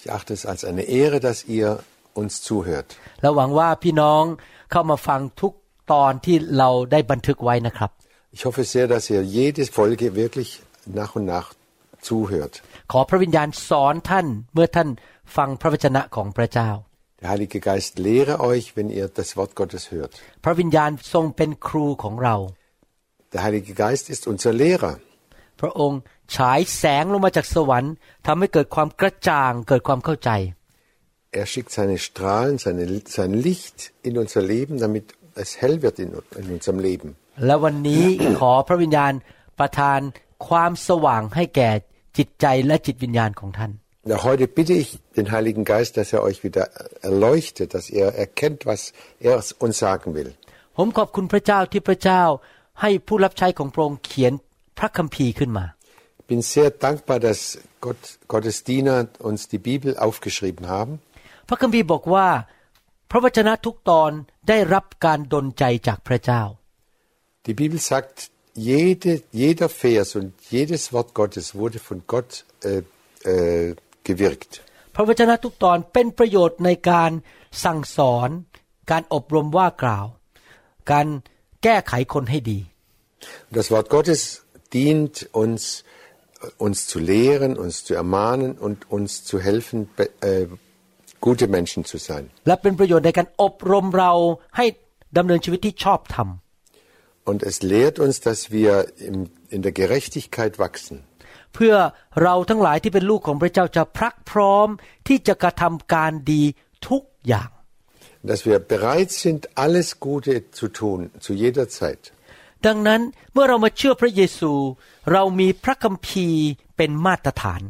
Ich achte es als eine Ehre, dass ihr uns zuhört. และหวังว่าพี่น้องเข้ามาฟังทุกตอนที่เราได้บันทึกไว้นะครับ Ich hoffe sehr, dass ihr jede Folge wirklich nach und nach zuhört. ขอพระวิญญาณสอนท่านเมื่อท่านฟังพระวจนะของพระเจ้า Der Heilige Geist lehre euch, wenn ihr das Wort Gottes hört. พระวิญญาณทรงเป็นครูของเรา Der Heilige Geist ist unser Lehrer. พระองค์ฉายแสงลงมาจากสวรรค์ทำให้เกิดความกระจ่างเกิดความเข้าใจ Er schickt seine Strahlen, seine, sein Licht in unser Leben, damit es hell wird in, in unserem Leben. และวันนี้ขอพระวิญญาณประทานความสว่างให้แก่จิตใจและจิตวิญญาณของท่าน Ja, heute bitte ich den Heiligen Geist, dass er euch wieder erleuchtet, dass ihr erkennt, was er uns sagen will. ผมขอบคุณพระเจ้าที่พระเจ้าให้ผู้รับใช้ของพระองค์เขียน พระคัมภีร์ขึ้นมา Ich bin sehr dankbar, dass Gott, Gottes Diener uns die Bibel aufgeschrieben haben. พระคัมภีร์บอกว่า พระวจนะทุกตอนได้รับการดลใจจากพระเจ้า Die Bibel sagt, jede, jeder Vers und jedes Wort Gottes wurde von Gott äh, äh, gewirkt. พระวจนะทุกตอนเป็นประโยชน์ในการสั่งสอน การอบรมว่ากล่าว การแก้ไขคนให้ดี Und das Wort Gottes dient uns, uns zu lehren, uns zu ermahnen und uns zu helfen, be- äh, gute Menschen zu sein. และเป็นประโยชน์ในการอบรมเราให้ดำเนินชีวิตที่ชอบธรรม Und es lehrt uns, dass wir im, in der Gerechtigkeit wachsen. เพื่อเราทั้งหลายที่เป็นลูกของพระเจ้าจะพรักพร้อมที่จะกระทำการดีทุกอย่าง Dass wir bereit sind, alles Gute zu tun, zu jeder Zeit. ดังนั้นเมื่อเรามาเชื่อพระเยซู เรามีพระคัมภีร์เป็นมาตรฐาน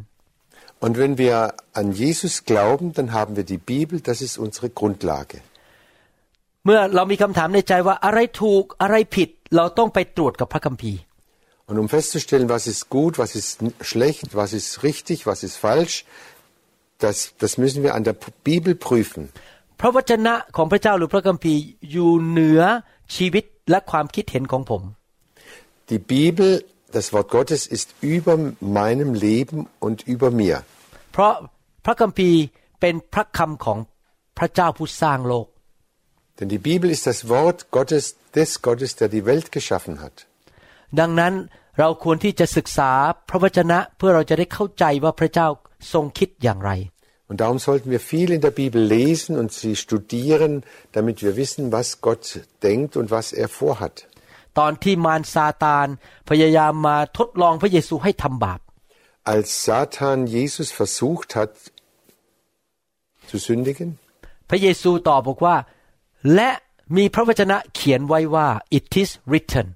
Und wenn wir an Jesus glauben, dann haben wir die Bibel, das ist unsere Grundlage. เมื่อเรามีคำถามในใจว่าอะไรถูกอะไรผิด เราต้องไปตรวจกับพระคัมภีร์ Und um festzustellen, was ist gut, was ist n- schlecht, was ist richtig, was ist falsch, das, das müssen wir an der P- Bibel prüfen. พระวจนะของพระเจ้าหรือพระคัมภีร์อยู่เหนือ ชีวิตและความคิดเห็นของผม Die Bibel, das Wort Gottes, ist über meinem Leben und über mir. เพราะพระคัมภีร์เป็นพระคำของพระเจ้าผู้สร้างโลก Denn die Bibel ist das Wort Gottes, des Gottes, der die Welt geschaffen hat. ดังนั้นเราควรที่จะศึกษาพระวจนะเพื่อเราจะได้เข้าใจว่าพระเจ้าทรงคิดอย่างไร Und darum sollten wir viel in der Bibel lesen und sie studieren, damit wir wissen, was Gott denkt und was er vorhat. ตอนที่มารซาตานพยายามมาทดลองพระเยซูให้ทำบาป Als Satan Jesus versucht hat zu sündigen, พระเยซูตอบบอกว่า และมีพระวจนะเขียนไว้ว่า it is written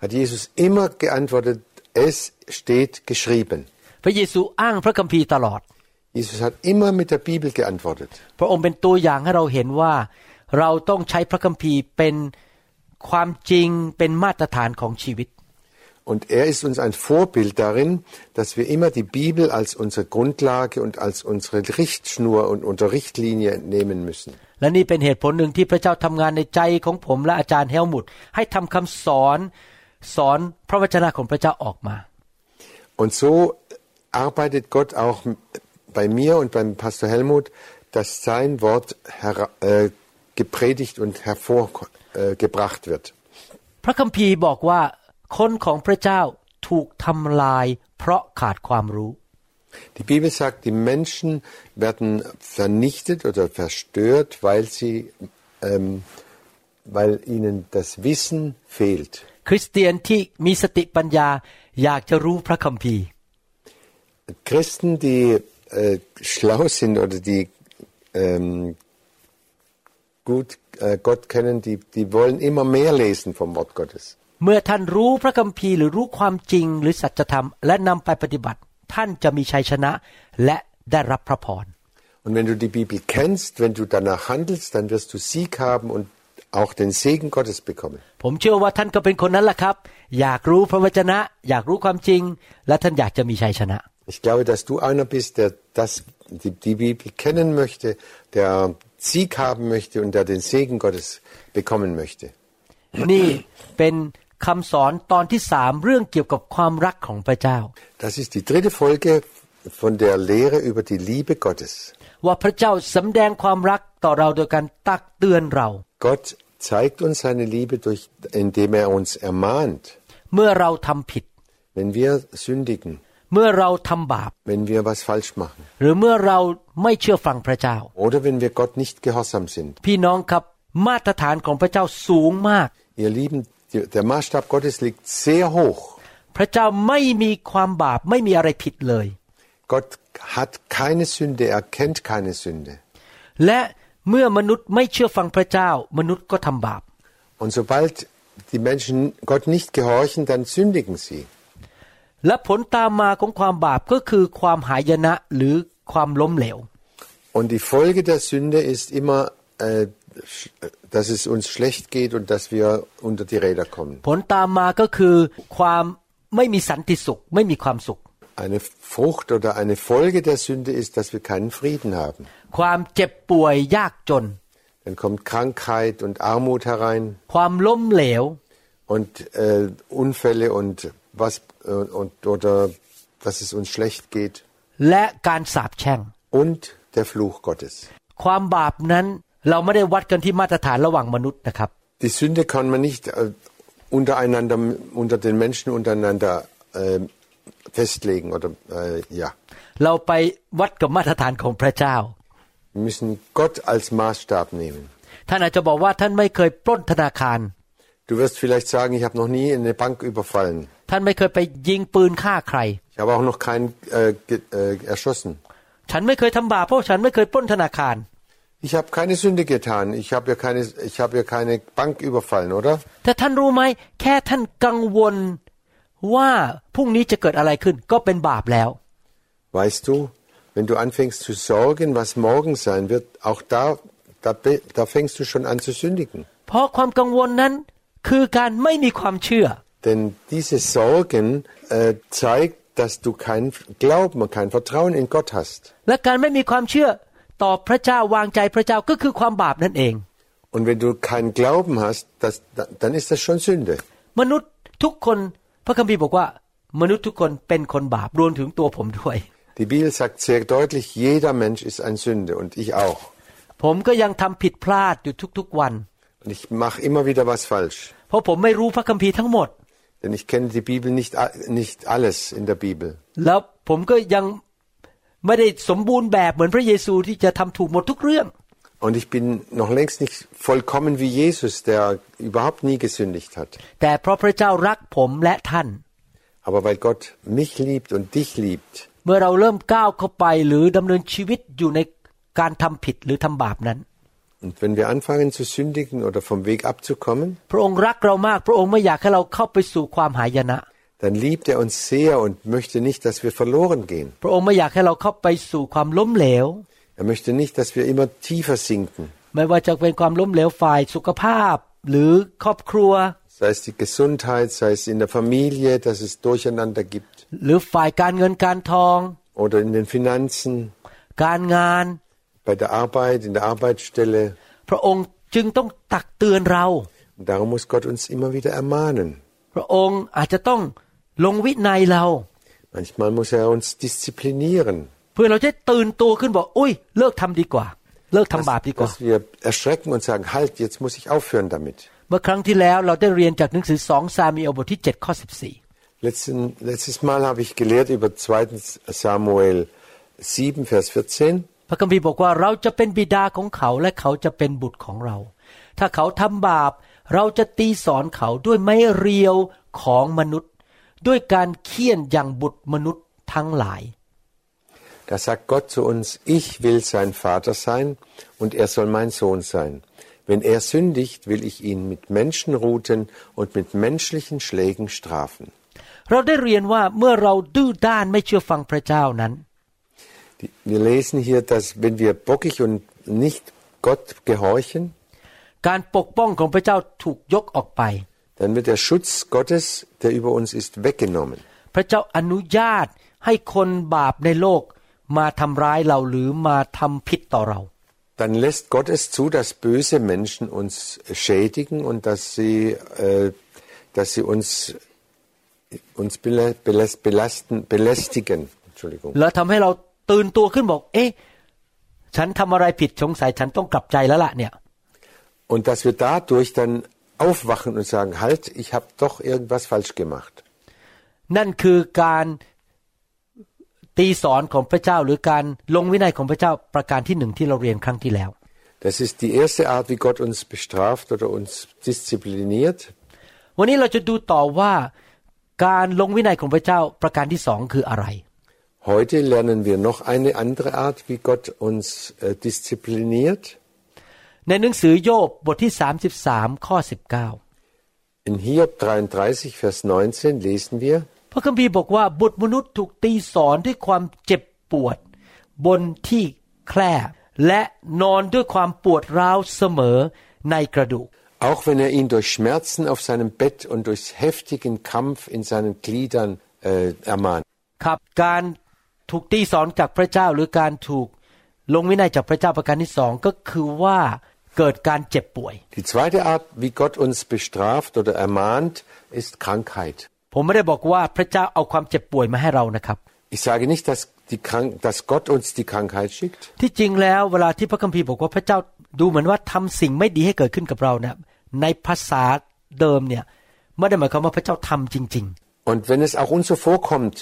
hat Jesus immer geantwortet, es steht geschrieben. พระเยซูอ้างพระคัมภีร์ตลอด Jesus hat immer mit der Bibel geantwortet. พระองค์เป็นตัวอย่างให้เราเห็นว่า เราต้องใช้พระคัมภีร์เป็นความจริงเป็นมาตรฐานของชีวิต Und er ist uns ein Vorbild darin, dass wir immer die Bibel als unsere Grundlage und als unsere Richtschnur und unsere Richtlinie nehmen müssen. และนี่เป็นเหตุผลหนึ่งที่พระเจ้าทำงานในใจของผมและอาจารย์เฮลมุตให้ทำคำสอนสอนพระวจนะของพระเจ้าออกมา Und so arbeitet Gott auch bei mir und beim Pastor Helmut, dass sein Wort hera- äh, gepredigt und hervorgebracht äh, wird. พระคัมภีร์บอกว่า คนของพระเจ้าถูกทำลาย เพราะขาดความรู้ Die Bibel sagt, die Menschen werden vernichtet oder verstört, weil sie, ähm, weil ihnen das Wissen fehlt. คริสเตียนที่มีสติปัญญาอยากจะรู้พระคัมภีร์ Christen, die äh, schlau sind oder die ähm, gut äh, Gott kennen, die, die wollen immer mehr lesen vom Wort Gottes. เมื่อท่านรู้พระคัมภีร์หรือรู้ความจริงหรือสัจธรรม และนำไปปฏิบัติ ท่านจะมีชัยชนะและ ได้รับพระพร Und wenn du die Bibel kennst, wenn du danach handelst, dann wirst du Sieg haben und auch den Segen Gottes bekommen. ผมเชื่อว่าท่านก็เป็นคนนั้นแหละครับ อยากรู้พระวจนะ อยากรู้ความจริง และท่านอยากจะมีชัยชนะ Ich glaube, dass du einer bist, der das, die, die Bibel kennen möchte, der Sieg haben möchte und der den Segen Gottes bekommen möchte. นี่เป็นคำสอนตอนที่สามเรื่องเกี่ยวกับความรักของพระเจ้า Das ist die dritte Folge von der Lehre über die Liebe Gottes. ว่าพระเจ้าสำแดงความรักต่อเราโดยการตักเตือนเรา Gott zeigt uns seine Liebe, durch, indem er uns ermahnt, เมื่อเราทำผิด wenn wir sündigen, เมื่อเราทำบาป wenn wir was falsch machen หรือเมื่อเราไม่เชื่อฟังพระเจ้า oder wenn wir Gott nicht gehorsam sind. พี่น้องครับมาตรฐานของพระเจ้าสูงมาก Ihr Lieben, die- der Maßstab Gottes liegt sehr hoch. พระเจ้าไม่มีความบาปไม่มีอะไรผิดเลย Gott hat keine Sünde, er kennt keine Sünde. และเมื่อมนุษย์ไม่เชื่อฟังพระเจ้า มนุษย์ก็ทำบาป Und sobald die Menschen Gott nicht gehorchen, dann sündigen sie. และผลตามมาของความบาปก็คือความหายนะหรือความล้มเหลว Und die Folge der Sünde ist immer, äh, sch- dass es uns schlecht geht und dass wir unter die Räder kommen. ผลตามมาก็คือความไม่มีสันติสุข ไม่มีความสุข Eine Frucht oder eine Folge der Sünde ist, dass wir keinen Frieden haben. ความเจ็บป่วยยากจน Dann kommt Krankheit und Armut herein ความล้มเหลว und äh, Unfälle und was äh, und oder dass es uns schlecht geht และการสาปแช่ง und der Fluch Gottes. ความบาปนั้นเราไม่ได้วัดกันที่มาตรฐานระหว่างมนุษย์นะครับ Die Sünde kann man nicht äh, untereinander unter den Menschen untereinander äh, festlegen oder äh, ja. เราไปวัดกับมาตรฐานของพระเจ้า Wir müssen Gott als Maßstab nehmen. ท่านอาจจะบอกว่าท่านไม่เคยปล้นธนาคาร Du wirst vielleicht sagen, ich habe noch nie eine Bank überfallen. ท่านไม่เคยไปยิงปืนฆ่าใคร Ich habe auch noch keinen äh, ge, äh, erschossen. ฉันไม่เคยทำบาปเพราะฉันไม่เคยปล้นธนาคาร Ich habe keine Sünde getan. Ich habe ja keine, ich habe ja keine Bank überfallen, oder? แต่ท่านรู้ไหมแค่ท่านกังวลว่าพรุ่งนี้จะเกิดอะไรขึ้นก็เป็นบาปแล้ว Weißt du, wenn du anfängst zu sorgen, was morgen sein wird, auch da, da, be- da fängst du schon an zu sündigen. เพราะความกังวลนั้นคือการไม่มีความเชื่อ Denn diese Sorgen äh, zeigt, dass du kein Glauben und kein Vertrauen in Gott hast. และการไม่มีความเชื่อต่อพระเจ้าวางใจพระเจ้าก็คือความบาปนั่นเอง Und wenn du keinen Glauben hast, das, da- dann ist das schon Sünde. มนุษย์ทุกคนพระคัมภีร์บอกว่า มนุษย์ทุกคนเป็นคนบาปรวมถึงตัวผมด้วย Die Bibel sagt sehr deutlich, jeder Mensch ist ein Sünde und ich auch. ผมก็ยังทำผิดพลาดอยู่ทุกๆวัน Und ich mache immer wieder was falsch. เพราะผมไม่รู้พระคัมภีร์ทั้งหมด Denn ich kenne die Bibel nicht, a- nicht alles in der Bibel. แล้วผมก็ยังไม่ได้สมบูรณ์แบบเหมือนพระเยซูที่จะทำถูกหมดทุกเรื่อง Und ich bin noch längst nicht vollkommen wie Jesus, der überhaupt nie gesündigt hat. แต่เพราะพระเจ้ารักผมและท่าน Aber weil Gott mich liebt und dich liebt, เมื่อเราเริ่มก้าวเข้าไปหรือดำเนินชีวิตอยู่ในการทำผิดหรือทำบาปนั้น und wenn wir anfangen zu sündigen oder vom Weg abzukommen, พระองค์รักเรามาก พระองค์ไม่อยากให้เราเข้าไปสู่ความหายนะ dann liebt er uns sehr und möchte nicht, dass wir verloren gehen. พระองค์ไม่อยากให้เราเข้าไปสู่ความล้มเหลว Er möchte nicht, dass wir immer tiefer sinken, ไม่ว่าจะเป็นความล้มเหลวฝ่ายสุขภาพ หรือครอบครัว sei es die Gesundheit, sei es in der Familie, dass es Durcheinander gibt หรือฝ่ายการเงินการทอง oder in den Finanzen, การงาน bei der Arbeit, in der Arbeitsstelle. พระองค์จึงต้องตักเตือนเรา Und darum muss Gott uns immer wieder ermahnen. พระองค์อาจจะต้องลงวินัยเรา Manchmal muss er uns disziplinieren, เพื่อเราจะตื่นตัวขึ้นบอกอุ้ยเลิกทำดีกว่า เลิกทำ dass, บาปดีกว่า dass wir erschrecken und sagen, halt, jetzt muss ich aufhören damit. เมื่อครั้งที่แล้วเราได้เรียนจากหนังสือสองซามีเอลบทที่7ข้อ14 Letzten, letztes Mal habe ich gelehrt über 2. Samuel 7, Vers 14. พระคัมภีร์บอกว่าเราจะเป็นบิดาของเขาและเขาจะเป็นบุตรของเรา ถ้าเขาทำบาป เราจะตีสอนเขาด้วยไม้เรียวของมนุษย์ ด้วยการเคี่ยนอย่างบุตรมนุษย์ทั้งหลาย Da sagt Gott zu uns, ich will sein Vater sein und er soll mein Sohn sein. Wenn er sündigt, will ich ihn mit Menschenruten und mit menschlichen Schlägen strafen. เราได้เรียนว่าเมื่อเราดื้อด้านไม่เชื่อฟังพระเจ้านั้น Die- Wir lesen hier, dass wenn wir bockig und nicht Gott gehorchen, การปกป้องของพระเจ้าถูกยกออกไป dann wird der Schutz Gottes, der über uns ist, weggenommen. พระเจ้าอนุญาตให้คนบาปในโลกมาทำร้ายเราหรือมาทำผิดต่อเรา Dann lässt Gott es zu, dass böse Menschen uns schädigen und dass sie, äh, dass sie uns, uns bela- belas- belasten, belästigen. Entschuldigung. แล้วทำให้เรา ตื่นตัวขึ้นบอก เอ๊ะ ฉันทำอะไรผิดสงสัยฉันต้องกลับใจแล้วล่ะเนี่ย Und dass wir dadurch dann aufwachen und sagen, halt, ich habe doch irgendwas falsch gemacht. นั่นคือการตีสอนของพระเจ้าหรือการลงวินัยของพระเจ้าประการที่หนึ่งที่เราเรียนครั้งที่แล้ว Das ist die erste Art, wie Gott uns bestraft oder uns diszipliniert. วันนี้เราจะดูต่อว่าการลงวินัยของพระเจ้าประการที่สองคืออะไร Heute lernen wir noch eine andere Art, wie Gott uns äh, diszipliniert. ในหนังสือโยบบทที่ 33 ข้อ 19 In Hiob 33, Vers 19 lesen wir, พระคัมภีร์บอกว่าบุตรมนุษย์ถูกตีสอนด้วยความเจ็บปวด บนที่แคร่และนอนด้วยความปวดร้าวเสมอในกระดูก auch wenn er ihn durch Schmerzen auf seinem Bett und durch heftigen Kampf in seinen Gliedern äh, ermahnt. ครับการ ถูกตีสอนจากพระเจ้าหรือการถูกลงวินัยจากพระเจ้าประการที่สองก็คือว่าเกิดการเจ็บป่วย Die zweite Art, wie Gott uns bestraft oder ermahnt, ist Krankheit. ผมไม่ได้บอกว่าพระเจ้าเอาความเจ็บป่วยมาให้เรานะครับ Ich sage nicht, dass, die Krank dass Gott uns die Krankheit schickt. ที่จริงแล้วเวลาที่พระคัมภีร์บอกว่าพระเจ้าดูเหมือนว่าทำสิ่งไม่ดีให้เกิดขึ้นกับเราเนี่ยในภาษาเดิมเนี่ยไม่ได้หมายความว่าพระเจ้าทำจริง Und wenn es auch uns so vorkommt,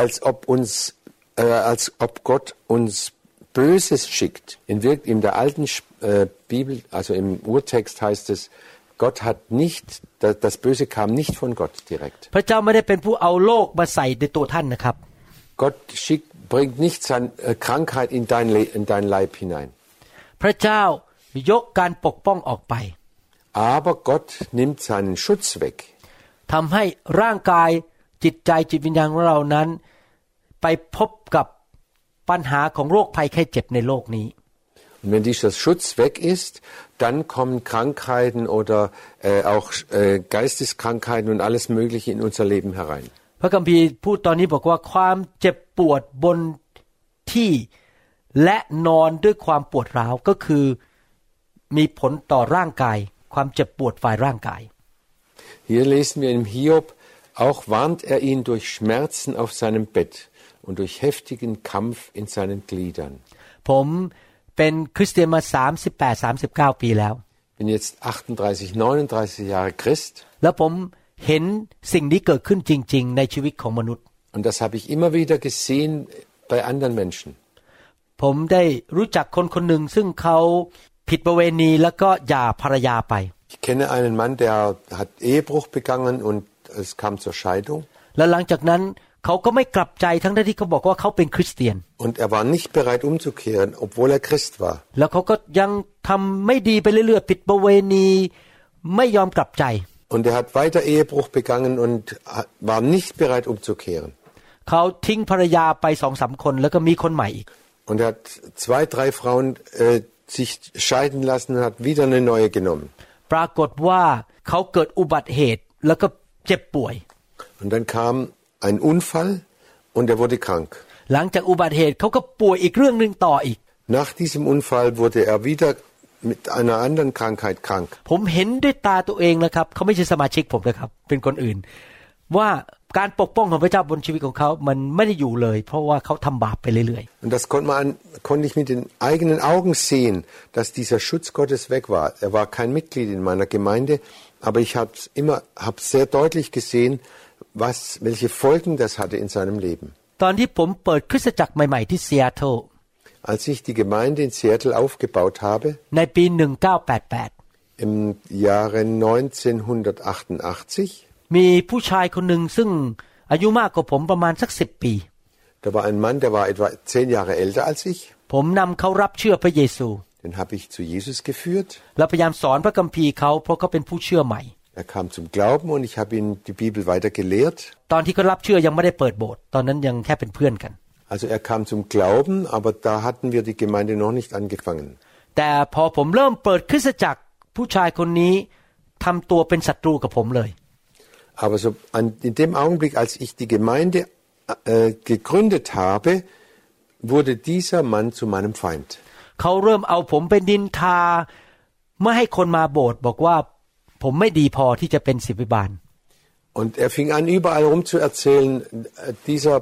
als ob uns, äh, als ob Gott uns Böses schickt, in, wirk- in der alten äh, Bibel, also im Urtext heißt es, Gott hat nicht, das, das Böse kam nicht von Gott direkt. ๆ พระเจ้าไม่ได้เป็นผู้เอาโลกมาใส่ในตัวท่านนะครับ Gott schickt, bringt nicht sein, äh, Krankheit in dein, Le in dein Leib hinein. พระเจ้ายกการปกป้องออกไป Aber Gott nimmt seinen Schutz weg. ทำให้ร่างกายจิตใจจิตวิญญาณของเรานั้น ไปพบกับปัญหาของโรคภัยไข้เจ็บในโลกนี้ Und wenn dieser Schutz weg ist, dann kommen Krankheiten oder äh, auch äh, Geisteskrankheiten und alles Mögliche in unser Leben herein. พระคัมภีร์พูดตอนนี้บอกว่าความเจ็บปวดบนที่และนอนด้วยความปวดร้าวก็คือมีผลต่อร่างกาย ความเจ็บปวดฝ่ายร่างกาย Hier lesen wir im Hiob, auch warnt er ihn durch Schmerzen auf seinem Bett und durch heftigen Kampf in seinen Gliedern. ผมเป็นคริสเตียนมา 38 39 ปีแล้ว Bin jetzt 38, 39 Jahre Christ แล้วผมเห็นสิ่งนี้เกิดขึ้นจริง ๆ ในชีวิตของมนุษย์ und das habe ich immer wieder gesehen bei anderen Menschen. ผมได้รู้จักคนคนหนึ่งซึ่งเขาผิดประเวณีแล้วก็หย่าภรรยาไป Ich kenne einen Mann, der hat Ehebruch begangen und es kam zur Scheidung แล้วหลังจากนั้นเ เขาก็ไม่กลับใจทั้งที่เขาบอกว่าเขาเป็นคริสเตียน und er war nicht bereit umzukehren, obwohl er Christ war. แล้วเขาก็ยังทำไม่ดีไปเรื่อยๆผิดประเวณีไม่ยอมกลับใจ Und er hat weiter Ehebruch begangen und hat- war nicht bereit umzukehren. เขาทิ้งภรรยาไปสองสามคนแล้วก็มีคนใหม่อีก Und er hat zwei, drei Frauen äh, sich scheiden lassen und hat wieder eine neue genommen. ปรากฏว่าเขาเกิดอุบัติเหตุแล้วก็เจ็บป่วย Und dann kam ein Unfall und er wurde krank. หลังจากอุบัติเหตุเขาก็ป่วยอีกเรื่องหนึ่งต่ออีก Nach diesem Unfall wurde er wieder mit einer anderen Krankheit krank. ผมเห็นด้วยตาตัวเองนะครับเขาไม่ใช่สมาชิกผมนะครับ เป็นคนอื่น ว่าการปกป้องของพระเจ้าบนชีวิตของเขา มันไม่ได้อยู่เลย เพราะว่าเขาทำบาปไปเรื่อย Und das konnte, man, an- konnte ich mit den eigenen Augen sehen, dass dieser Schutz Gottes weg war. Er war kein Mitglied in meiner Gemeinde, aber ich habe immer hab sehr deutlich gesehen, was, welche Folgen das hatte in seinem Leben. ๆ ตอนที่ผมเปิดคริสตจักรใหม่ๆที่ซีแอตเทิล Als ich die Gemeinde in Seattle aufgebaut habe, ในปี 1988 im Jahre 1988, มีผู้ชายคนหนึ่งซึ่งอายุมากกว่าผมประมาณสักสิบปี da war ein Mann, der war etwa zehn Jahre älter als ich. ผมนำเขารับเชื่อพระเยซู Den habe ich zu Jesus geführt. และพยายามสอนพระคัมภีร์เขาเพราะเขาเป็นผู้เชื่อใหม่ Er kam zum Glauben und ich habe ihn die Bibel weiter gelehrt. ตอนที่เขารับเชื่อยังไม่ได้เปิดโบสถ์ตอนนั้นยังแค่เป็นเพื่อนกัน Also er kam zum Glauben, aber da hatten wir die Gemeinde noch nicht angefangen. แต่พอผมเริ่มเปิดคริสตจักรผู้ชายคนนี้ทำตัวเป็นศัตรูกับผมเลย Aber so an, in dem Augenblick, als ich die Gemeinde äh, gegründet habe, wurde dieser Mann zu meinem Feind. เขาเริ่มเอาผมเป็นดินทาไม่ให้คนมาโบสถ์บอกว่า ผมไม่ดีพอที่จะเป็นศิบิบาล Und er fing an, überall rum zu erzählen, äh, dieser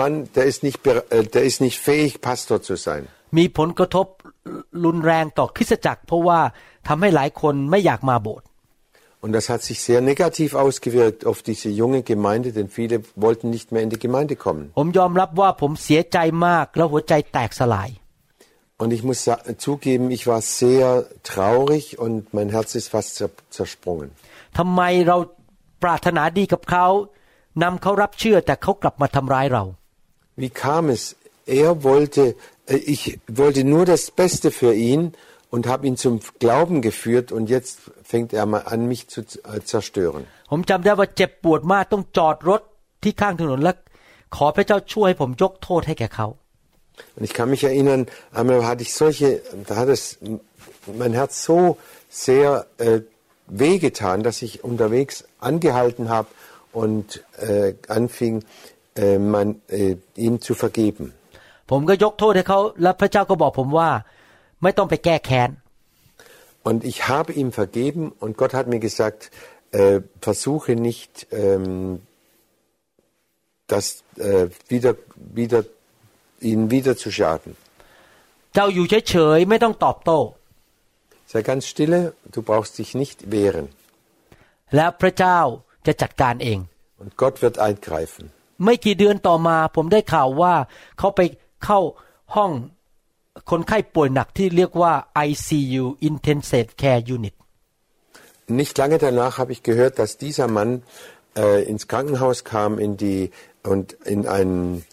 Mann, der ist, nicht, bere- äh, der ist nicht fähig, Pastor zu sein. มีผลกระทบรุนแรงต่อคริสตจักร เพราะว่าทำให้หลายคนไม่อยากมาโบสถ์ Und das hat sich sehr negativ ausgewirkt auf diese junge Gemeinde, denn viele wollten nicht mehr in die Gemeinde kommen. ผมยอมรับว่าผมเสียใจมากแล้วหัวใจแตกสลาย Und ich muss sa- zugeben, ich war sehr traurig und mein Herz ist fast zer zersprungen. ทำไมเราปรารถนาดีกับเขานำเขารับเชื่อแต่เขากลับมาทำร้ายเรา Wie kam es? Er wollte, äh, ich wollte nur das Beste für ihn und habe ihn zum Glauben geführt und jetzt fängt er mal an, mich zu äh, zerstören. ผมจำได้ว่าเจ็บปวดมากต้องจอดรถที่ข้างถนนแล้วขอพระเจ้าช่วยให้ผมยกโทษให้แก่เขา Und ich kann mich erinnern, einmal hatte ich solche, da hat es mein Herz so sehr äh, wehgetan, dass ich unterwegs angehalten habe und äh, anfing, äh, man, äh, ihm zu vergeben. ผมก็ยกโทษให้เขาแล้วพระเจ้าก็บอกผมว่า ไม่ต้องไปแก้แค้น Und ich habe ihm vergeben und Gott hat mir gesagt, äh, versuche nicht, ähm, das äh, wieder, wieder, ihn wieder zu schaden. เจ้าอยู่เฉยๆไม่ต้องตอบโต้ Sei ganz stille, du brauchst dich nicht wehren. แล้วพระเจ้าจะจัดการเอง Und Gott wird eingreifen. ไม่กี่เดือนต่อมาผมได้ข่าวว่าเขาไปเข้าห้องคนไข้ป่วยหนักที่เรียกว่า ICU Intensive Care Unit Nicht lange danach habe ich gehört, dass dieser Mann äh, ins Krankenhaus kam in die, und in einen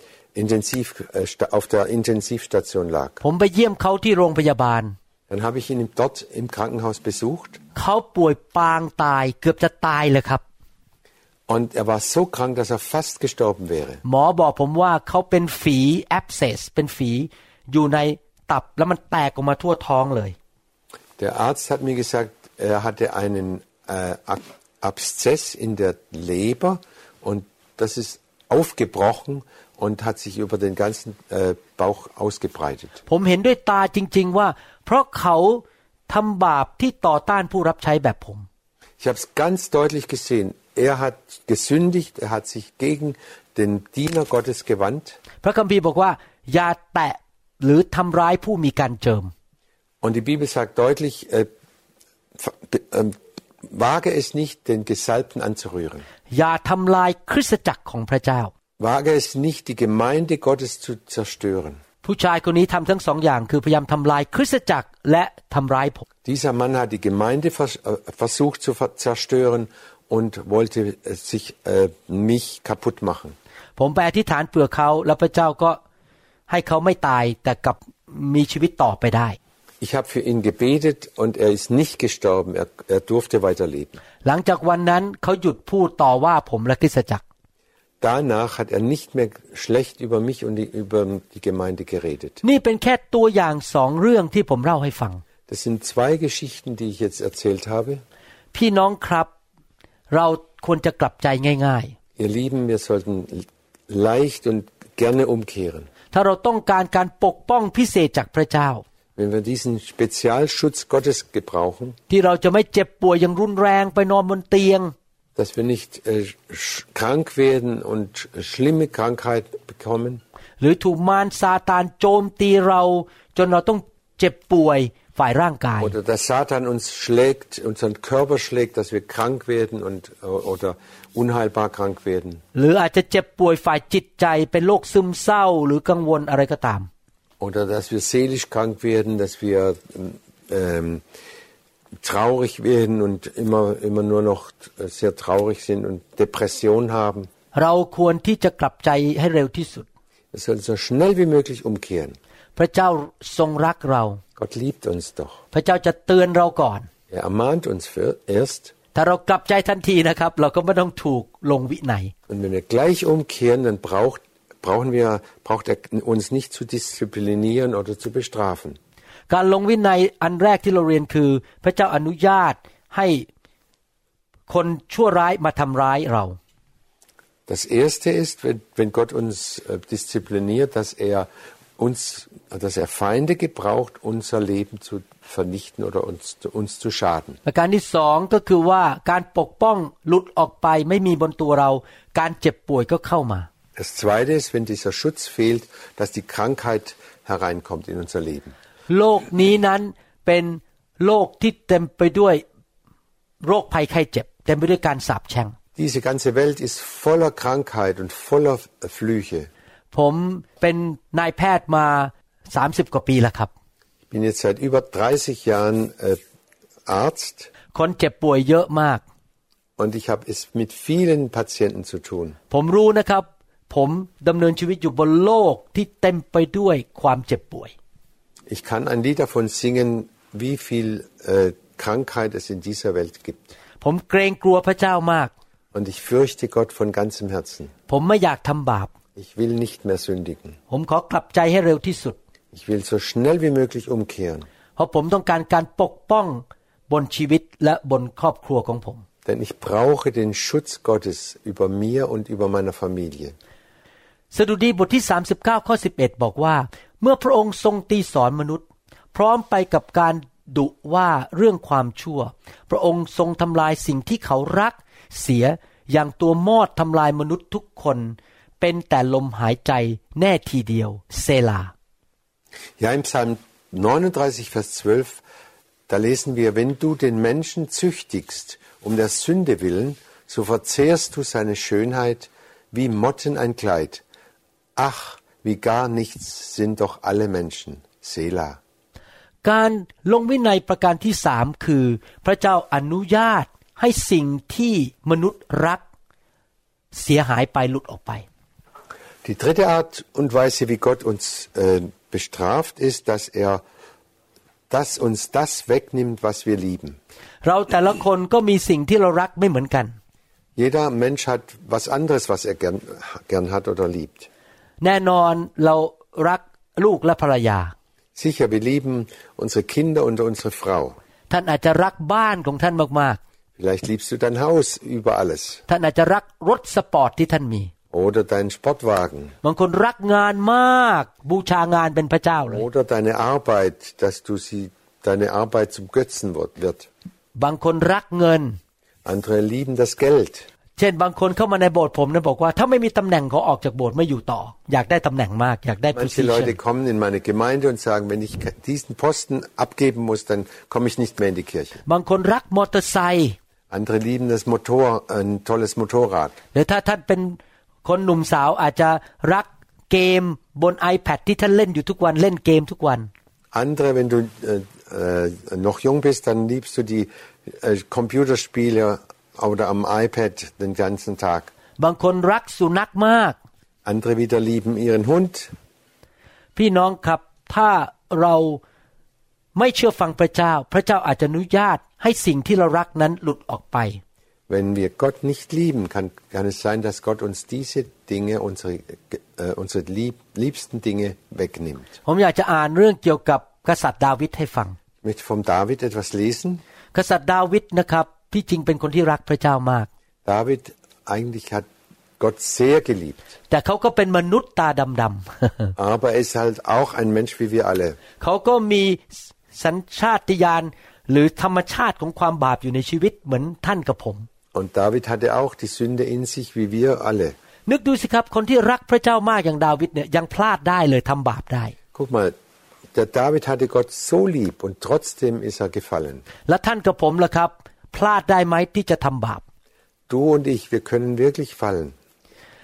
Intensiv, äh, sta- auf der Intensivstation lag. ผมไปเยี่ยมเขาที่โรงพยาบาล Dann habe ich ihn dort im Krankenhaus besucht เขาป่วยปางตายเกือบจะตายเลยครับ und er war so krank, dass er fast gestorben wäre. หมอบอกผมว่าเขาเป็นฝี abscess เป็นฝีอยู่ในตับแล้วมันแตกออกมาทั่วท้องเลย Der Arzt hat mir gesagt, er hatte einen äh, Ab- Abszess in der Leber und das ist aufgebrochen und hat sich über den ganzen äh, Bauch ausgebreitet. ผมเห็นด้วยตาจริง ๆ ว่า เพราะเขาทำบาปที่ต่อต้านผู้รับใช้แบบผม Ich habe es ganz deutlich gesehen. Er hat gesündigt, er hat sich gegen den Diener Gottes gewandt พระคัมภีร์บอกว่า อย่าแตะหรือทำร้ายผู้มีการเจิม und die Bibel sagt deutlich, äh, ver- be- ähm, wage es nicht, den Gesalbten anzurühren. อย่าทำลายคริสตจักรของพระเจ้า Wage es nicht, die Gemeinde Gottes zu zerstören. ผู้ชายคนนี้ทำทั้งสองอย่างคือพยายามทำลายคริสตจักรและทำร้ายผม Dieser Mann hat die Gemeinde vers äh, versucht zu ver zerstören und wollte äh, sich äh, mich kaputt machen. ผมไปอธิษฐานเปลือกเขาแล้วพระเจ้าก็ให้เขาไม่ตายแต่กลับมีชีวิตต่อไปได้ Ich habe für ihn gebetet und er ist nicht gestorben, er, er durfte weiterleben. หลังจากวันนั้นเขาหยุดพูดต่อว่าผมและคริสตจักร danach hat er nicht mehr schlecht über mich und die, über die Gemeinde geredet. Das sind zwei Geschichten, die ich jetzt erzählt habe. Ihr Lieben, wir sollten leicht und gerne umkehren. Wenn wir diesen Spezialschutz Gottes gebrauchen, ที่เราจะไม่เจ็บป่วยอย่างรุนแรงไปนอนบนเตียง dass wir nicht äh, sch- krank werden und schlimme Krankheit bekommen, หรือถูกมารซาตานโจมตีเรา จนเราต้องเจ็บป่วยฝ่ายร่างกาย oder dass Satan uns schlägt, unseren Körper schlägt, dass wir krank werden und, äh, oder unheilbar krank werden. หรืออาจจะเจ็บป่วยฝ่ายจิตใจเป็นโรคซึมเศร้าหรือกังวลอะไรก็ตาม Oder dass wir seelisch krank werden, dass wir ähm, traurig werden und immer, immer nur noch äh, sehr traurig sind und Depression haben. เราควรที่จะกลับใจให้เร็วที่สุด Wir sollen so schnell wie möglich umkehren. พระเจ้าทรงรักเรา Gott liebt uns doch. พระเจ้าจะเตือนเราก่อน Er ermahnt uns für, erst. ถ้าเรากลับใจทันทีนะครับ เราก็ไม่ต้องถูกลงวินัย Und wenn wir gleich umkehren, dann braucht brauchen wir, braucht er uns nicht zu disziplinieren oder zu bestrafen. การลงวินัยอันแรกที่เราเรียนคือ พระเจ้าอนุญาตให้คนชั่วร้ายมาทำร้ายเรา Das erste ist, wenn, wenn Gott uns äh, diszipliniert, dass er uns, dass er Feinde gebraucht, unser Leben zu vernichten oder uns, uns zu schaden. ประการที่สองก็คือว่าการปกป้องหลุดออกไปไม่มีบนตัวเรา การเจ็บป่วยก็เข้ามา Das zweite ist, wenn dieser Schutz fehlt, dass die Krankheit hereinkommt in unser Leben. โลกนี้นั้นเป็นโลกที่เต็มไปด้วยโรคภัยไข้เจ็บ เต็มไปด้วยการสาปแช่ง Diese ganze Welt ist voller Krankheit und voller Flüche. ผมเป็นนายแพทย์มา 30 กว่าปีแล้วครับ Ich bin jetzt seit über 30 Jahren äh, Arzt คนเจ็บป่วยเยอะมาก und ich habe es mit vielen Patienten zu tun. ผมรู้นะครับ ผมดำเนินชีวิตอยู่บนโลกที่เต็มไปด้วยความเจ็บป่วย Ich kann ein Lied davon singen, wie viel äh, Krankheit es in dieser Welt gibt. ผมเกรงกลัวพระเจ้ามาก Und ich fürchte Gott von ganzem Herzen. ผมไม่อยากทำบาป Ich will nicht mehr sündigen. ผมขอกลับใจให้เร็วที่สุด Ich will so schnell wie möglich umkehren. เพราะผมต้องการการปกป้องบนชีวิตและบนครอบครัวของผม Denn ich brauche den Schutz Gottes über mir und über meiner Familie. สดุดีบทที่ 39 ข้อ 11 บอกว่า เมื่อพระองค์ทรงตีสอนมนุษย์ พร้อมไปกับการดุว่าเรื่องความชั่ว พระองค์ทรงทำลายสิ่งที่เขารัก เสียอย่างตัวมอดทำลายมนุษย์ทุกคน เป็นแต่ลมหายใจแน่ทีเดียวเซลา Ja, im Psalm 39, Vers 12, da lesen wir, wenn du den Menschen züchtigst um der Sünde willen, so verzehrst du seine Schönheit wie Motten ein Kleid. Ach, wie gar nichts sind doch alle Menschen. Selah. การลงวินัยประการที่สามคือ พระเจ้าอนุญาตให้สิ่งที่มนุษย์รัก เสียหายไปหลุดออกไป Die dritte Art und Weise, wie Gott uns äh, bestraft, ist, dass er dass uns das wegnimmt, was wir lieben. เราแต่ละคนก็มีสิ่งที่เรารักไม่เหมือนกัน Jeder Mensch hat was anderes, was er gern, gern hat oder liebt. แน่นอนเรารักลูกและภรรยา Sicher, wir lieben unsere Kinder und unsere Frau. ท่านอาจจะรักบ้านของท่านมาก Vielleicht liebst du dein Haus über alles ๆ ท่านอาจจะรักรถสปอร์ตที่ท่านมี oder deinen Sportwagen บางคนรักงานมาก บูชางานเป็นพระเจ้าเลย oder deine Arbeit, dass du sie deine Arbeit zum Götzen wird- wird. บางคนรักเงิน Andere lieben das Geld. เช่น บางคนเข้ามาในโบสถ์ผมนะบอกว่า ถ้าไม่มีตำแหน่งเขาออกจากโบสถ์ไม่อยู่ต่อ อยากได้ตำแหน่งมาก อยากได้ Manche position Leute kommen in meine Gemeinde und sagen, wenn ich diesen Posten abgeben muss, dann komme ich nicht mehr in die Kirche. บางคนรักมอเตอร์ไซค์ Andere lieben das Motor, ein tolles Motorrad. หรือถ้าท่านเป็นคนหนุ่มสาวอาจจะรักเกมบน iPad ที่ท่านเล่นอยู่ทุกวันเล่นเกมทุกวัน Andere, wenn du äh, äh, noch jung bist, dann liebst du die äh, Computerspiele oder am iPad den ganzen Tag. บางคนรักสุนัขมาก Andere wieder lieben ihren Hund. พี่น้องครับถ้าเราไม่เชื่อฟังพระเจ้า พระเจ้าอาจจะอนุญาตให้สิ่งที่เรารักนั้นหลุดออกไป Wenn wir Gott nicht lieben, kann, kann es sein, dass Gott uns diese Dinge, unsere, äh, unsere lieb, liebsten Dinge wegnimmt. ผมอยากจะอ่านเรื่องเกี่ยวกับกษัตริย์ดาวิดให้ฟัง Ich möchte vom David etwas lesen. กษัตริย์ดาวิดนะครับ ที่จริงเป็นคนที่รักพระเจ้ามาก David eigentlich hat Gott sehr geliebt. แต่เขาก็เป็นมนุษย์ตาดำๆ Aber er ist halt auch ein Mensch wie wir alle. เขาก็มีสัญชาตญาณหรือธรรมชาติของความบาปอยู่ในชีวิตเหมือนท่านกับผม Und David hatte auch die Sünde in sich wie wir alle. นึกดูสิครับคนที่รักพระเจ้ามากอย่างดาวิดเนี่ยยังพลาดได้เลยทำบาปได้ Guck mal, der David hatte Gott so lieb und trotzdem ist er gefallen. และท่านกับผมล่ะครับ พลาดได้ไหมที่จะทำบาป Du und ich, wir können wirklich fallen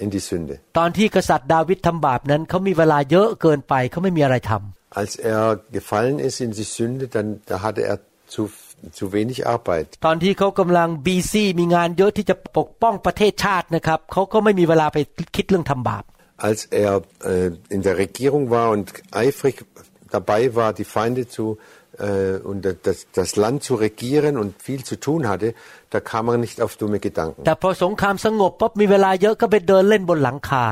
in die Sünde. ตอนที่กษัตริย์ดาวิดทำบาปนั้นเขามีเวลาเยอะเกินไปเขาไม่มีอะไรทำ Als er gefallen ist in die Sünde, dann da hatte er zu, zu wenig Arbeit. ตอนที่เขากำลังบีซี่มีงานเยอะที่จะปกป้องประเทศชาตินะครับเขาก็ไม่มีเวลาไปคิดเรื่องทำบาป Als er äh, in der Regierung war und eifrig dabei war, die Feinde zu äh, und das, das Land zu regieren und viel zu tun hatte, da kam er nicht auf dumme Gedanken. แต่พอสงครามสงบปุ๊บมีเวลาเยอะก็ไปเดินเล่นบนหลังคา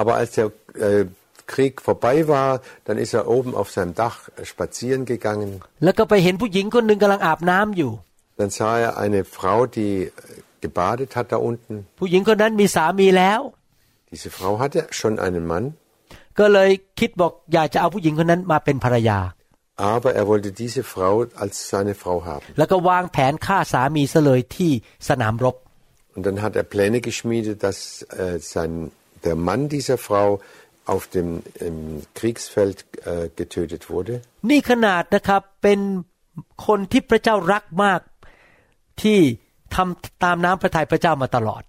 Aber als der äh, Krieg vorbei war, dann ist er oben auf seinem Dach spazieren gegangen. แล้วก็ไปเห็นผู้หญิงคนหนึ่งกำลังอาบน้ำอยู่ Dann sah er eine Frau, die äh, gebadet hat da unten. ผู้หญิงคนนั้นมีสามีแล้ว Diese Frau hatte schon einen Mann, ก็เลยคิดบอกอยากจะเอาผู้หญิงคนนั้นมาเป็นภรรยา aber er wollte diese Frau als seine Frau haben. แล้วก็วางแผนฆ่าสามีซะเลยที่สนามรบ Und dann hat er Pläne geschmiedet, dass äh, sein, der Mann dieser Frau auf dem im Kriegsfeld äh, getötet wurde. นี่ขนาดนะครับเป็นคนที่พระเจ้ารักมาก ที่ทำตามน้ำพระทัยพระเจ้ามาตลอด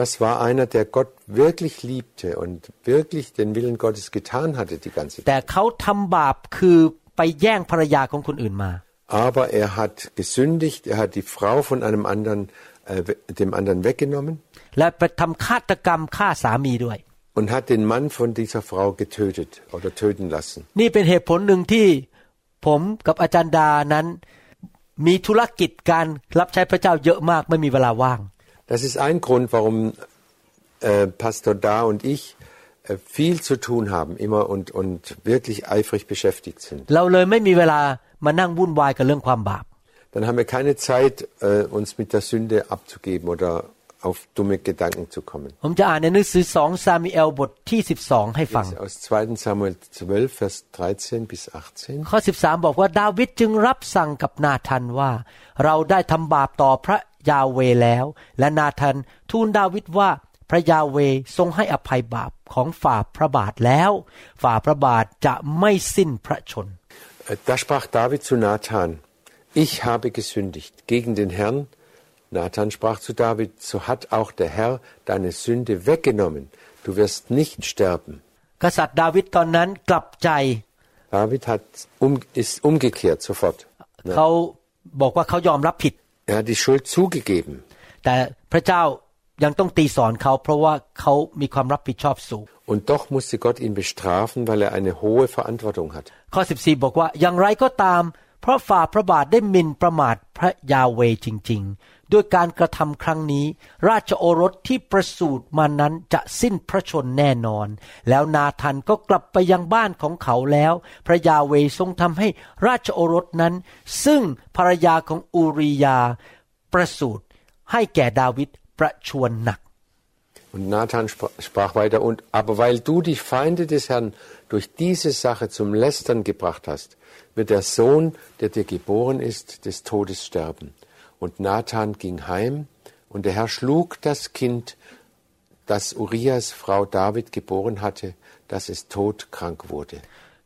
Das war einer, der Gott wirklich liebte und wirklich den Willen Gottes getan hatte die ganze Zeit. แต่เขาทำบาปคือไปแย่งภรรยาของคนอื่นมา Aber er hat gesündigt, er hat die Frau von einem anderen, äh, we- dem anderen weggenommen และไปทำฆาตกรรมฆ่าสามีด้วย und hat den Mann von dieser Frau getötet oder töten lassen. นี่เป็นเหตุผลหนึ่งที่ผมกับอาจารย์ดานั้น มีธุรกิจการรับใช้พระเจ้าเยอะมากไม่มีเวลาว่าง Das ist ein Grund, warum äh, Pastor Da und ich äh, viel zu tun haben, immer und, und wirklich eifrig beschäftigt sind. เราเลยไม่มีเวลามานั่งวุ่นวายกับเรื่องความบาป Dann haben wir keine Zeit, äh, uns mit der Sünde abzugeben oder auf dumme Gedanken zu kommen. ผมจะอ่านในหนังสือสองซามูเอลบทที่ 12 ให้ฟัง Jetzt aus 2. Samuel 12, Vers 13 bis 18. ข้อ 13 บอกว่าดาวิดจึงรับสั่งกับนาธันว่า เราได้ทำบาปต่อพระ ยาเวแล้ว และนาธันทูลดาวิดว่าพระยาเวทรงให้อภัยบาปของฝ่าพระบาทแล้ว ฝ่าพระบาทจะไม่สิ้นพระชน Äh, Da sprach David zu Nathan, ich habe gesündigt gegen den Herrn. Nathan sprach zu David, so hat auch der Herr deine Sünde weggenommen. Du wirst nicht sterben. กษัตริย์ดาวิดตอนนั้นกลับใจ David hat um, ist umgekehrt sofort. เขาบอกว่าเขายอมรับผิด Er hat die Schuld zugegeben. แต่พระเจ้ายังต้องตีสอนเขา เพราะว่าเขามีความรับผิดชอบสูง Und doch musste Gott ihn bestrafen, weil er eine hohe Verantwortung hat. ข้อ 14 บอกว่าอย่างไรก็ตาม เพราะฝ่าพระบาทได้หมินประมาทพระยาเวจริง ๆ ด้วยการกระทำครั้งนี้ ราชโอรสที่ประสูติมานั้นจะสิ้นพระชนแน่นอน แล้วนาธานก็กลับไปยังบ้านของเขาแล้ว พระยาเวทรงทำให้ราชโอรสนั้น ซึ่งภรรยาของอูริยาประสูติให้แก่ดาวิดประชวนหนัก Und Nathan sprach weiter, und aber weil du die Feinde des Herrn durch diese Sache zum Lästern gebracht hast, wird der Sohn, der dir geboren ist, des Todes sterben. Und Nathan ging heim, und der Herr schlug das Kind, das Urias Frau David geboren hatte, dass es todkrank wurde.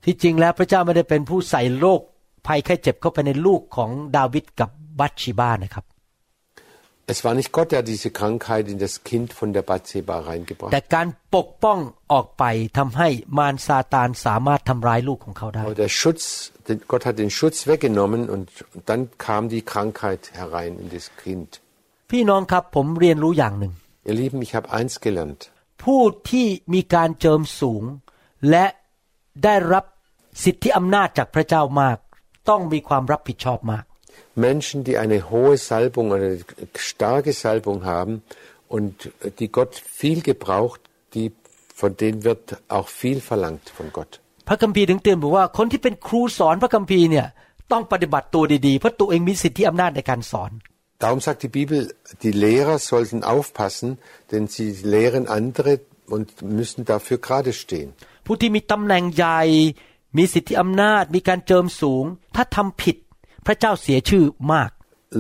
ที่จริงแล้วพระเจ้าไม่ได้เป็นผู้ใส่โรคภัยไข้เจ็บเข้าไปในลูกของดาวิดกับบัตชิบานะครับ Es war nicht Gott, der diese Krankheit in das Kind von der Bathseba reingebracht แต่ hat. การปกป้องออกไปทำให้มารซาตานสามารถทำร้ายลูกของเขาได้ Aber der Schutz, den, Gott hat den Schutz weggenommen und dann kam die Krankheit herein in das Kind. พี่น้องครับผมเรียนรู้อย่างหนึ่ง Ihr Lieben, ich habe eins gelernt. ผู้ที่มีการเจิมสูง และได้รับสิทธิอำนาจจากพระเจ้ามาก ต้องมีความรับผิดชอบมาก Menschen, die eine hohe Salbung oder eine starke Salbung haben und die Gott viel gebraucht, die, von denen wird auch viel verlangt von Gott. พระคัมภีร์ถึงเตือนบอกว่าคนที่เป็นครูสอนพระคัมภีร์เนี่ยต้องปฏิบัติตัวดีๆเพราะตัวเองมีสิทธิอำนาจในการสอน Darum sagt die Bibel, die Lehrer sollten aufpassen, denn sie lehren andere und müssen dafür gerade stehen. ผู้ที่มีตำแหน่งใหญ่ มีสิทธิอำนาจ มีการเจิมสูง ถ้าทำผิด พระเจ้าเสียชื่อมาก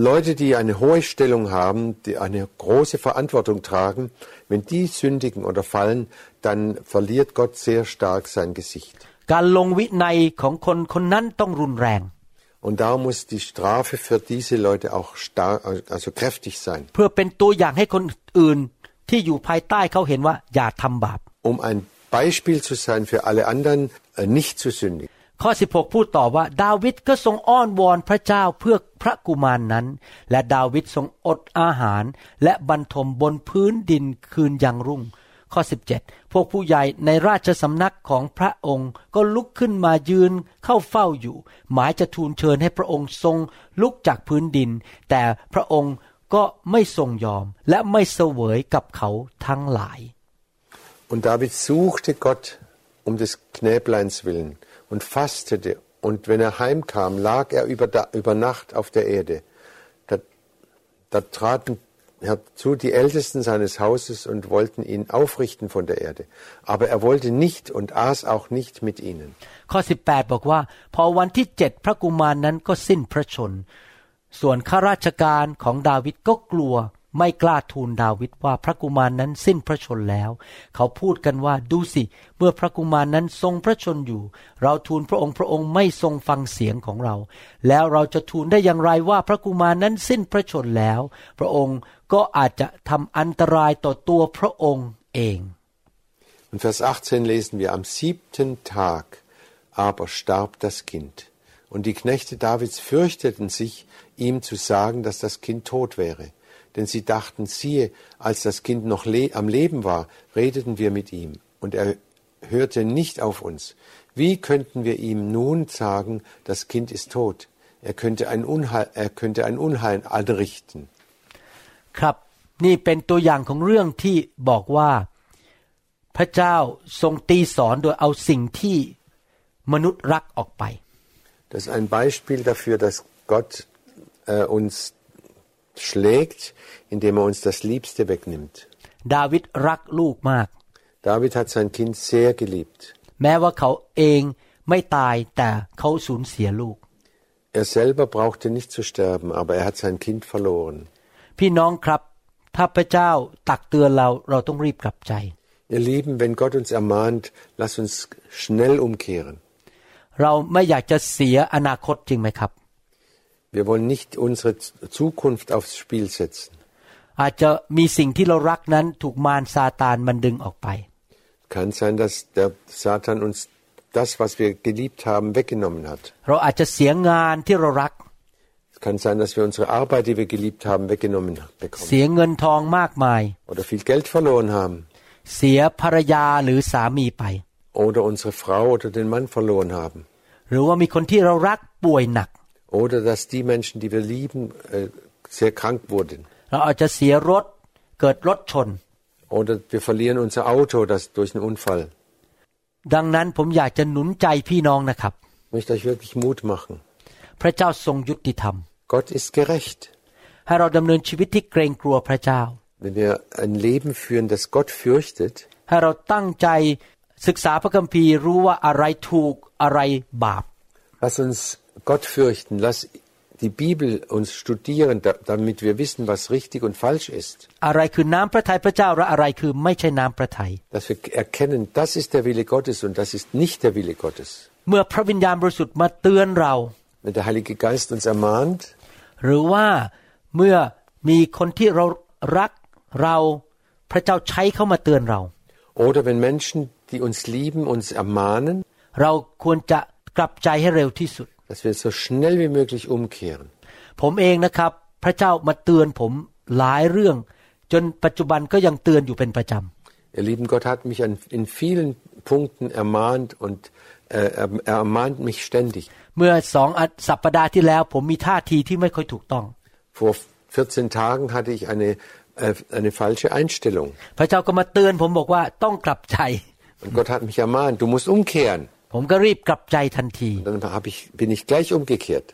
Leute, die eine hohe Stellung haben, die eine große Verantwortung tragen, wenn die sündigen oder fallen, dann verliert Gott sehr stark sein Gesicht. การลงวินัยของคนคนนั้นต้องรุนแรง Und da muss die Strafe für diese Leute auch stark, also kräftig sein, เพื่อเป็นตัวอย่างให้คนอื่น ที่อยู่ภายใต้เขาเห็นว่าอย่าทำบาป um ein Beispiel zu sein für alle anderen, äh, nicht zu sündigen. ข้อ 16 พูดต่อว่า ดาวิดก็ทรงอ้อนวอนพระเจ้าเพื่อพระกุมารนนั้น และดาวิดทรงอดอาหาร และบรรทมบนพื้นดินคืนยังรุ่ง ข้อ 17 พวกผู้ใหญ่ในราชสำนักของพระองค์ก็ลุกขึ้นมายืนเข้าเฝ้าอยู่ หมายจะทูลเชิญให้พระองค์ทรงลุกจากพื้นดิน แต่พระองค์ก็ไม่ทรงยอมและไม่เสวยกับเขาทั้งหลาย Und David suchte Gott um des Knäbleins willen und fastete. Und wenn er heimkam, lag er über, da, über Nacht auf der Erde. Da, da traten herzu die Ältesten seines Hauses und wollten ihn aufrichten von der Erde. Aber er wollte nicht und aß auch nicht mit ihnen. ข้อ 18 บอกว่า พอวันที่เจ็ดพระกุมารนั้นก็สิ้นพระชน ส่วนข้าราชการของดาวิดก็กลัว ไม่กล้าทูลดาวิดว่าพระกุมารนั้นสิ้นพระชนแล้ว เขาพูดกันว่าดูสิ เมื่อพระกุมารนั้นทรงพระชนอยู่ เราทูลพระองค์พระองค์ไม่ทรงฟังเสียงของเรา แล้วเราจะทูลได้อย่างไรว่าพระกุมารนั้นสิ้นพระชนแล้ว พระองค์ก็อาจจะทำอันตรายต่อตัวพระองค์เอง In Vers 18 lesen wir, am siebten Tag aber starb das Kind. Und die Knechte Davids fürchteten sich, ihm zu sagen, dass das Kind tot wäre. Denn sie dachten, siehe, als das Kind noch le am Leben war, redeten wir mit ihm. Und er hörte nicht auf uns. Wie könnten wir ihm nun sagen, das Kind ist tot? Er könnte ein Unheil, er könnte ein Unheil anrichten. ครับ นี่เป็นตัวอย่างของเรื่องที่บอกว่า พระเจ้าทรงตีสอนโดยเอาสิ่งที่มนุษย์รักออกไป Das ist ein Beispiel dafür, dass Gott äh, uns schlägt, indem er uns das Liebste wegnimmt. ดาวิดรักลูกมาก David hat sein Kind sehr geliebt. แม้ว่าเขาเองไม่ตายแต่เขาสูญเสียลูก Er selber brauchte nicht zu sterben, aber er hat sein Kind verloren. พี่น้องครับ ถ้าพระเจ้าตักเตือนเราเราต้องรีบกลับใจ Ihr Lieben, wenn Gott uns ermahnt, lasst uns schnell umkehren. เราไม่อยากจะเสียอนาคตจริงไหมครับ Wir wollen nicht unsere Zukunft aufs Spiel setzen. อาจจะมีสิ่งที่เรารักนั้นถูกมารซาตานมันดึงออกไป Kann sein, dass der Satan uns das, was wir geliebt haben, weggenommen hat. เราอาจจะเสียงานที่เรารัก Es kann sein, dass wir unsere Arbeit, die wir geliebt haben, weggenommen เสี bekommen. ยเงินทองมากมาย Oder viel Geld verloren haben. เสียภรรยาหรือสามีไป Oder unsere Frau oder den Mann verloren haben. หรือว่ามีคนที่เรารักป่วยหนัก Oder dass die Menschen, die wir lieben, äh, sehr krank wurden. เราอาจจะเสียรถเกิดรถชน Oder wir verlieren unser Auto das durch einen Unfall. ดังนั้นผมอยากจะหนุนใจพี่น้องนะครับ Ich möchte euch wirklich Mut machen. พระเจ้าทรงยุติธรรม Gott ist gerecht. ให้เราดำเนินชีวิตที่เกรงกลัวพระเจ้า Wenn wir ein Leben führen, das Gott fürchtet, ให้เราตั้งใจศึกษาพระคัมภีร์รู้ว่าอะไรถูกอะไรบาป lass uns Gott fürchten. Lass die Bibel uns studieren, da, damit wir wissen, was richtig und falsch ist. อะไรคือน้ำพระทัยพระเจ้าและอะไรคือไม่ใช่น้ำพระทัย Dass wir erkennen, das ist der Wille Gottes und das ist nicht der Wille Gottes. เมื่อพระวิญญาณบริสุทธิ์มาเตือนเรา Wenn der Heilige Geist uns ermahnt, หรือว่าเมื่อมีคนที่เรารักเราพระเจ้าใช้เข้ามาเตือนเรา oder wenn Menschen, die uns lieben, uns ermahnen, เราควรจะกลับใจให้เร็วที่สุด dass wir so schnell wie möglich umkehren. ผมเองนะครับ พระเจ้ามาเตือนผมหลายเรื่อง จนปัจจุบันก็ยังเตือนอยู่เป็นประจ Ihr lieben Gott hat mich an, in vielen Punkten ermahnt und äh, er, er ermahnt mich ständig. ำเมื่อสองอาสัปดาห์ที่แล้ว ผมมีท่าทีที่ไม่ค่อยถูกต้อง Vor 14 Tagen hatte ich eine, äh, eine falsche Einstellung. พระเจ้าก็มาเตือนผมบอกว่าต้องกลับใจ Und Gott hat mich ermahnt, du musst umkehren. ผมก็รีบกลับใจทันที Dann hab ich, bin ich gleich umgekehrt,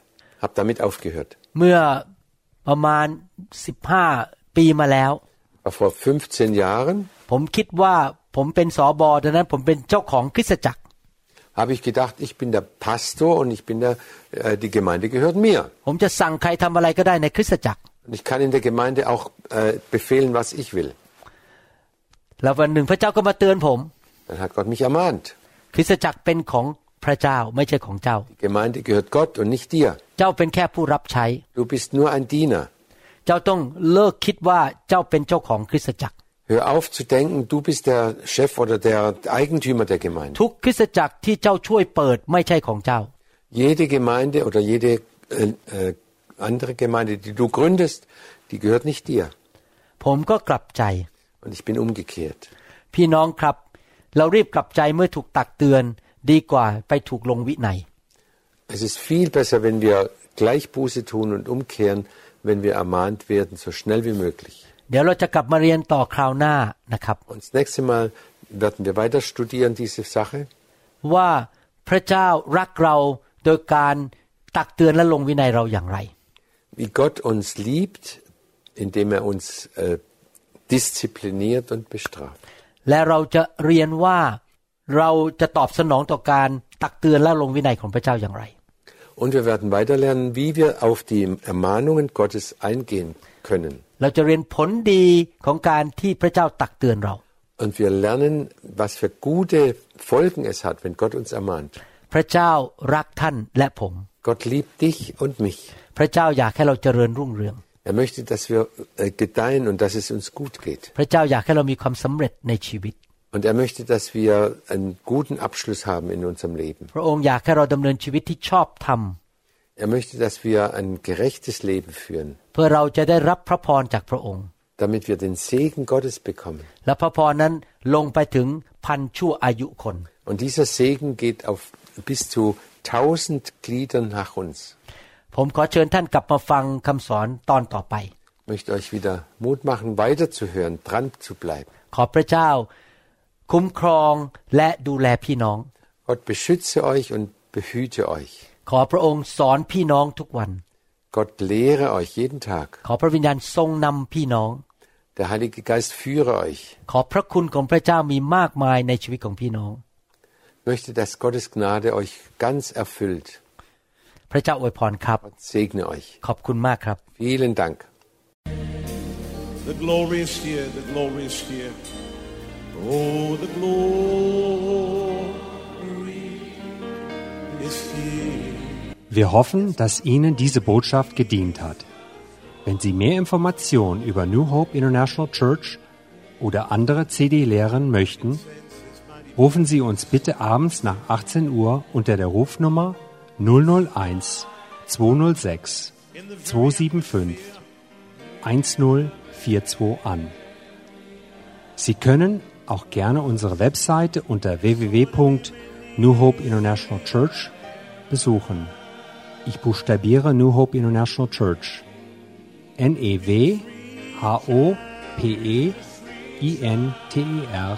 habe damit aufgehört. เมื่อประมาณสิบห้าปีมาแล้ว Aber vor 15 Jahren ผมคิดว่าผมเป็นสอบอดังนั้น ผมเป็นเจ้าของคริสตจักร habe ich gedacht, ich bin der Pastor und ich bin der, äh, die Gemeinde gehört mir. ผมจะสั่งใครทำอะไรก็ได้ในคริสตจักร Und ich kann in der Gemeinde auch äh, befehlen, was ich will. แล้ววันหนึ่งพระเจ้าก็มาเตือนผม Dann hat Gott mich ermahnt. คริสตจักรเป็นของพระเจ้าไม่ใช่ของเจ้า Die Gemeinde gehört Gott und nicht dir. เจ้าเป็นแค่ผู้รับใช้ Du bist nur ein Diener. เจ้าต้องเลิกคิดว่าเจ้าเป็นเจ้าของคริสตจักร Hör auf zu denken, du bist der Chef oder der Eigentümer der Gemeinde. ทุกคริสตจักรที่เจ้าช่วยเปิดไม่ใช่ของเจ้า Jede Gemeinde oder jede äh, äh, andere Gemeinde, die du gründest, die gehört nicht dir. ผมก็กลับใจ Und ich bin umgekehrt. พี่น้องครับ เรารีบกลับใจเมื่อถูกตักเตือน ดีกว่าไปถูกลงวินัย Es ist viel besser, wenn wir gleich Buße tun und umkehren, wenn wir ermahnt werden, so schnell wie möglich. เดี๋ยวเราจะกลับมาเรียนต่อคราวหน้านะครับ Und das nächste Mal werden wir weiter studieren diese Sache, ว่าพระเจ้ารักเราโดยการตักเตือนและลงวินัยเราอย่างไร wie Gott uns liebt, indem er uns äh, diszipliniert und bestraft. และเราจะเรียนว่าเราจะตอบสนองต่อการตักเตือนและลงวินัยของพระเจ้าอย่างไร Und wir werden weiter lernen, wie wir auf die Ermahnungen Gottes eingehen können. เราจะเรียนผลดีของการที่พระเจ้าตักเตือนเรา Und wir lernen, was für gute Folgen es hat, wenn Gott uns ermahnt. พระเจ้ารักท่านและผม Gott liebt dich und mich. พระเจ้าอยากให้เราเจริญรุ่งเรือง Er möchte, dass wir äh, gedeihen und dass es uns gut geht. พระเจ้าอยากให้เรามีความสำเร็จในชีวิต Und er möchte, dass wir einen guten Abschluss haben in unserem Leben. พระองค์อยากให้เราดำเนินชีวิตที่ชอบธรรม Er möchte, dass wir ein gerechtes Leben führen, เพื่อเราจะได้รับพระพรจากพระองค์ damit wir den Segen Gottes bekommen. และพระพรนั้นลงไปถึงพันชั่วอายุคน Und dieser Segen geht auf bis zu tausend Gliedern nach uns. ผมขอเชิญท่านกลับมาฟังคำสอนตอนต่อไป Ich möchte euch wieder Mut machen, weiterzuhören, dran zu bleiben. ขอพระเจ้า คุ้มครองและดูแลพี่น้อง Gott beschütze euch und behüte euch. ขอพระองค์สอนพี่น้องทุกวัน Gott lehre euch jeden Tag. ขอพระวิญญาณทรงนำพี่น้อง Der Heilige Geist führe euch. ขอพระคุณของพระเจ้ามีมากมายในชีวิตของพี่น้อง Ich möchte, dass Gottes Gnade euch ganz erfüllt. พระเจ้าอวยพรครับ Gott segne euch. ขอบคุณมากครับ Vielen Dank. The glory is here, the glory is here. Oh, the glory is here. Wir hoffen, dass Ihnen diese Botschaft gedient hat. Wenn Sie mehr Informationen über New Hope International Church oder andere CD-Lehren möchten, rufen Sie uns bitte abends nach 18 Uhr unter der Rufnummer 001 206 275 1042 an. Sie können auch gerne unsere Webseite unter www.New Hope International Church besuchen. Ich buchstabiere New Hope International Church. N-E-W-H-O-P-E-I-N-T-E-R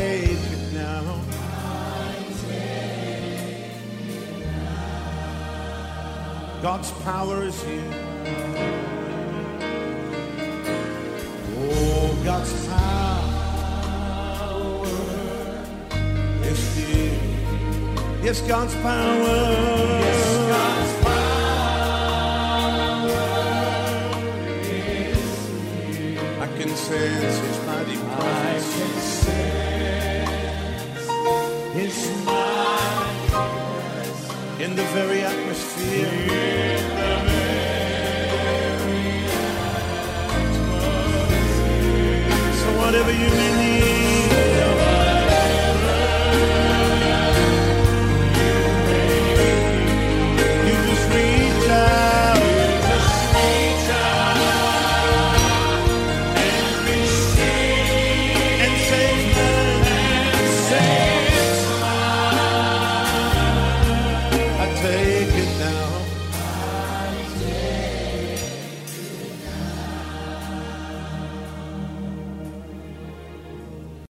take it now. God's power is here. Oh, God's power is here. Yes, God's power. Yes, God's power is here. I can sense His in the very atmosphere. So whatever you may